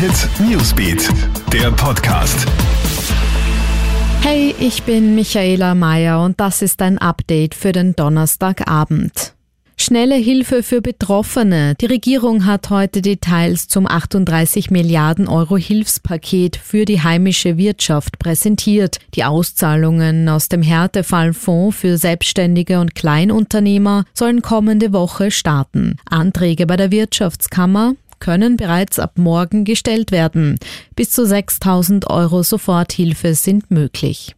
Hit Newsbeat, der Podcast. Hey, ich bin Michaela Mayer und das ist ein Update für den Donnerstagabend. Schnelle Hilfe für Betroffene. Die Regierung hat heute Details zum 38 Milliarden Euro Hilfspaket für die heimische Wirtschaft präsentiert. Die Auszahlungen aus dem Härtefallfonds für Selbstständige und Kleinunternehmer sollen kommende Woche starten. Anträge bei der Wirtschaftskammer können bereits ab morgen gestellt werden. Bis zu 6000 Euro Soforthilfe sind möglich.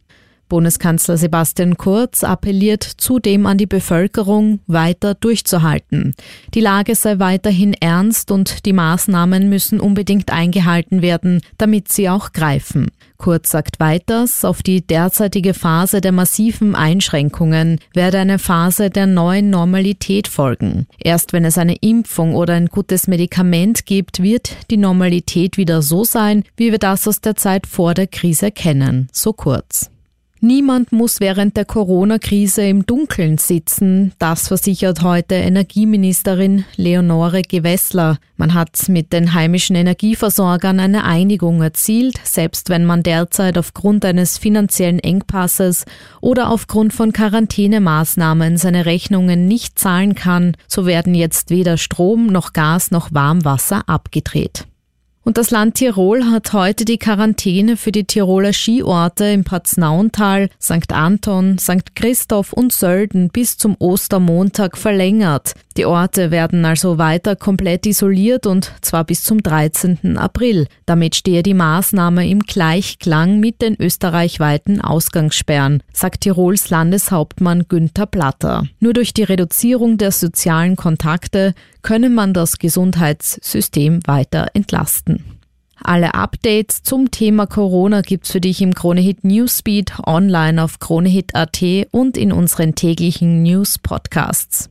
Bundeskanzler Sebastian Kurz appelliert zudem an die Bevölkerung, weiter durchzuhalten. Die Lage sei weiterhin ernst und die Maßnahmen müssen unbedingt eingehalten werden, damit sie auch greifen. Kurz sagt weiters, auf die derzeitige Phase der massiven Einschränkungen werde eine Phase der neuen Normalität folgen. Erst wenn es eine Impfung oder ein gutes Medikament gibt, wird die Normalität wieder so sein, wie wir das aus der Zeit vor der Krise kennen, so kurz. Niemand muss während der Corona-Krise im Dunkeln sitzen. Das versichert heute Energieministerin Leonore Gewessler. Man hat mit den heimischen Energieversorgern eine Einigung erzielt, selbst wenn man derzeit aufgrund eines finanziellen Engpasses oder aufgrund von Quarantänemaßnahmen seine Rechnungen nicht zahlen kann, so werden jetzt weder Strom noch Gas noch Warmwasser abgedreht. Und das Land Tirol hat heute die Quarantäne für die Tiroler Skiorte im Paznauntal, St. Anton, St. Christoph und Sölden bis zum Ostermontag verlängert. Die Orte werden also weiter komplett isoliert und zwar bis zum 13. April. Damit stehe die Maßnahme im Gleichklang mit den österreichweiten Ausgangssperren, sagt Tirols Landeshauptmann Günther Platter. Nur durch die Reduzierung der sozialen Kontakte könne man das Gesundheitssystem weiter entlasten. Alle Updates zum Thema Corona gibt's für dich im Kronehit Newsbeat online auf kronehit.at und in unseren täglichen News Podcasts.